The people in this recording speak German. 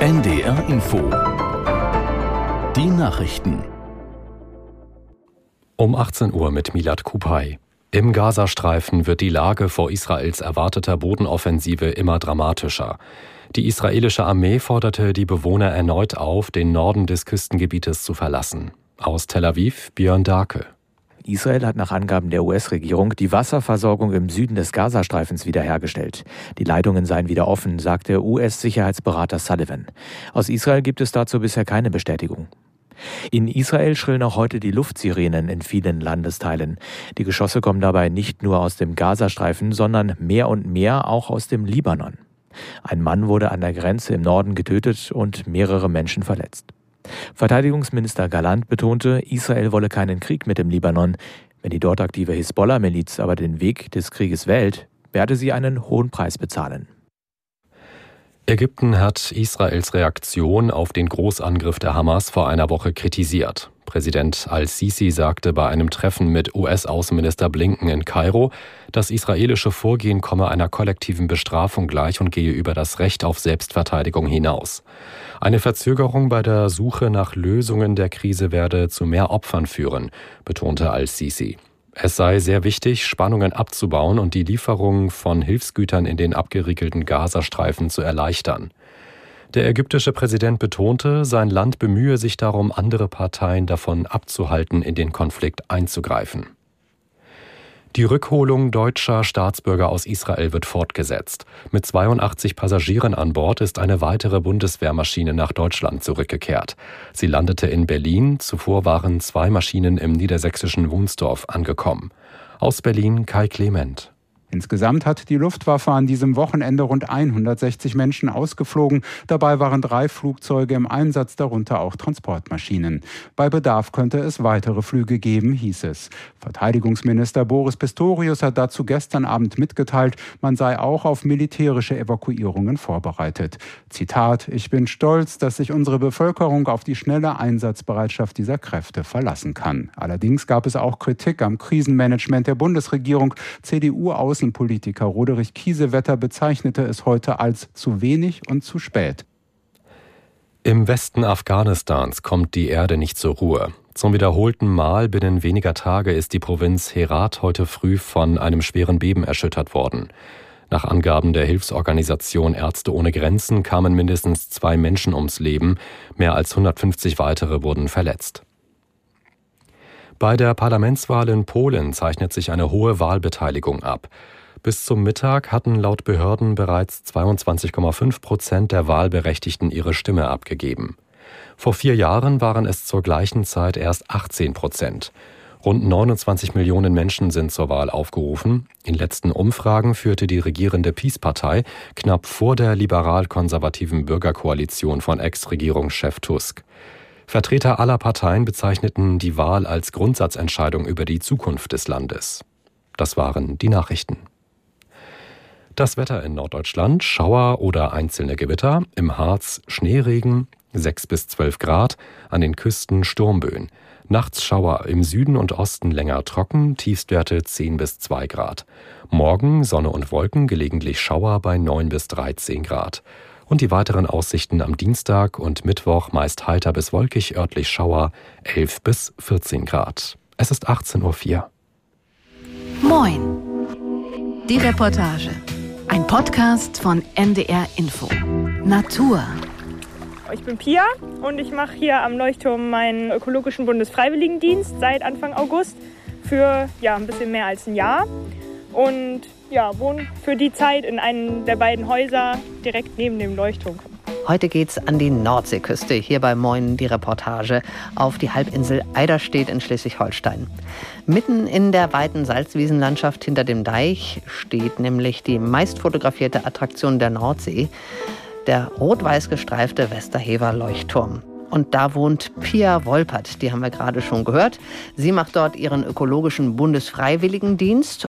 NDR Info. Die Nachrichten. Um 18 Uhr mit Milad Kupay. Im Gazastreifen wird die Lage vor Israels erwarteter Bodenoffensive immer dramatischer. Die israelische Armee forderte die Bewohner erneut auf, den Norden des Küstengebietes zu verlassen. Aus Tel Aviv Björn Darke. Israel hat nach Angaben der US-Regierung die Wasserversorgung im Süden des Gazastreifens wiederhergestellt. Die Leitungen seien wieder offen, sagte US-Sicherheitsberater Sullivan. Aus Israel gibt es dazu bisher keine Bestätigung. In Israel schrillen auch heute die Luftsirenen in vielen Landesteilen. Die Geschosse kommen dabei nicht nur aus dem Gazastreifen, sondern mehr und mehr auch aus dem Libanon. Ein Mann wurde an der Grenze im Norden getötet und mehrere Menschen verletzt. Verteidigungsminister Galant betonte, Israel wolle keinen Krieg mit dem Libanon. Wenn die dort aktive Hisbollah-Miliz aber den Weg des Krieges wählt, werde sie einen hohen Preis bezahlen. Ägypten hat Israels Reaktion auf den Großangriff der Hamas vor einer Woche kritisiert. Präsident al-Sisi sagte bei einem Treffen mit US-Außenminister Blinken in Kairo, das israelische Vorgehen komme einer kollektiven Bestrafung gleich und gehe über das Recht auf Selbstverteidigung hinaus. Eine Verzögerung bei der Suche nach Lösungen der Krise werde zu mehr Opfern führen, betonte al-Sisi. Es sei sehr wichtig, Spannungen abzubauen und die Lieferung von Hilfsgütern in den abgeriegelten Gazastreifen zu erleichtern. Der ägyptische Präsident betonte, sein Land bemühe sich darum, andere Parteien davon abzuhalten, in den Konflikt einzugreifen. Die Rückholung deutscher Staatsbürger aus Israel wird fortgesetzt. Mit 82 Passagieren an Bord ist eine weitere Bundeswehrmaschine nach Deutschland zurückgekehrt. Sie landete in Berlin, zuvor waren zwei Maschinen im niedersächsischen Wunsdorf angekommen. Aus Berlin Kai Clement. Insgesamt hat die Luftwaffe an diesem Wochenende rund 160 Menschen ausgeflogen. Dabei waren drei Flugzeuge im Einsatz, darunter auch Transportmaschinen. Bei Bedarf könnte es weitere Flüge geben, hieß es. Verteidigungsminister Boris Pistorius hat dazu gestern Abend mitgeteilt, man sei auch auf militärische Evakuierungen vorbereitet. Zitat, ich bin stolz, dass sich unsere Bevölkerung auf die schnelle Einsatzbereitschaft dieser Kräfte verlassen kann. Allerdings gab es auch Kritik am Krisenmanagement der Bundesregierung. CDU aus Außenpolitiker Roderich Kiesewetter bezeichnete es heute als zu wenig und zu spät. Im Westen Afghanistans kommt die Erde nicht zur Ruhe. Zum wiederholten Mal binnen weniger Tage ist die Provinz Herat heute früh von einem schweren Beben erschüttert worden. Nach Angaben der Hilfsorganisation Ärzte ohne Grenzen kamen mindestens zwei Menschen ums Leben, mehr als 150 weitere wurden verletzt. Bei der Parlamentswahl in Polen zeichnet sich eine hohe Wahlbeteiligung ab. Bis zum Mittag hatten laut Behörden bereits 22,5 Prozent der Wahlberechtigten ihre Stimme abgegeben. Vor vier Jahren waren es zur gleichen Zeit erst 18 Prozent. Rund 29 Millionen Menschen sind zur Wahl aufgerufen. In letzten Umfragen führte die regierende Peace-Partei knapp vor der liberal-konservativen Bürgerkoalition von Ex-Regierungschef Tusk. Vertreter aller Parteien bezeichneten die Wahl als Grundsatzentscheidung über die Zukunft des Landes. Das waren die Nachrichten. Das Wetter in Norddeutschland, Schauer oder einzelne Gewitter, im Harz Schneeregen, 6 bis 12 Grad, an den Küsten Sturmböen. Nachts Schauer, im Süden und Osten länger trocken, Tiefstwerte 10 bis 2 Grad. Morgen Sonne und Wolken, gelegentlich Schauer bei 9 bis 13 Grad. Und die weiteren Aussichten am Dienstag und Mittwoch meist heiter bis wolkig, örtlich Schauer 11 bis 14 Grad. Es ist 18.04 Uhr. Moin. Die Reportage. Ein Podcast von NDR Info. Natur. Ich bin Pia und ich mache hier am Leuchtturm meinen ökologischen Bundesfreiwilligendienst seit Anfang August für ja, ein bisschen mehr als ein Jahr. Und ja, wohne für die Zeit in einem der beiden Häuser direkt neben dem Leuchtturm. Heute geht's an die Nordseeküste, hier bei Moin die Reportage, auf die Halbinsel Eiderstedt in Schleswig-Holstein. Mitten in der weiten Salzwiesenlandschaft hinter dem Deich steht nämlich die meist fotografierte Attraktion der Nordsee, der rot-weiß gestreifte Westerhever Leuchtturm. Und da wohnt Pia Wolpert, die haben wir gerade schon gehört. Sie macht dort ihren ökologischen Bundesfreiwilligendienst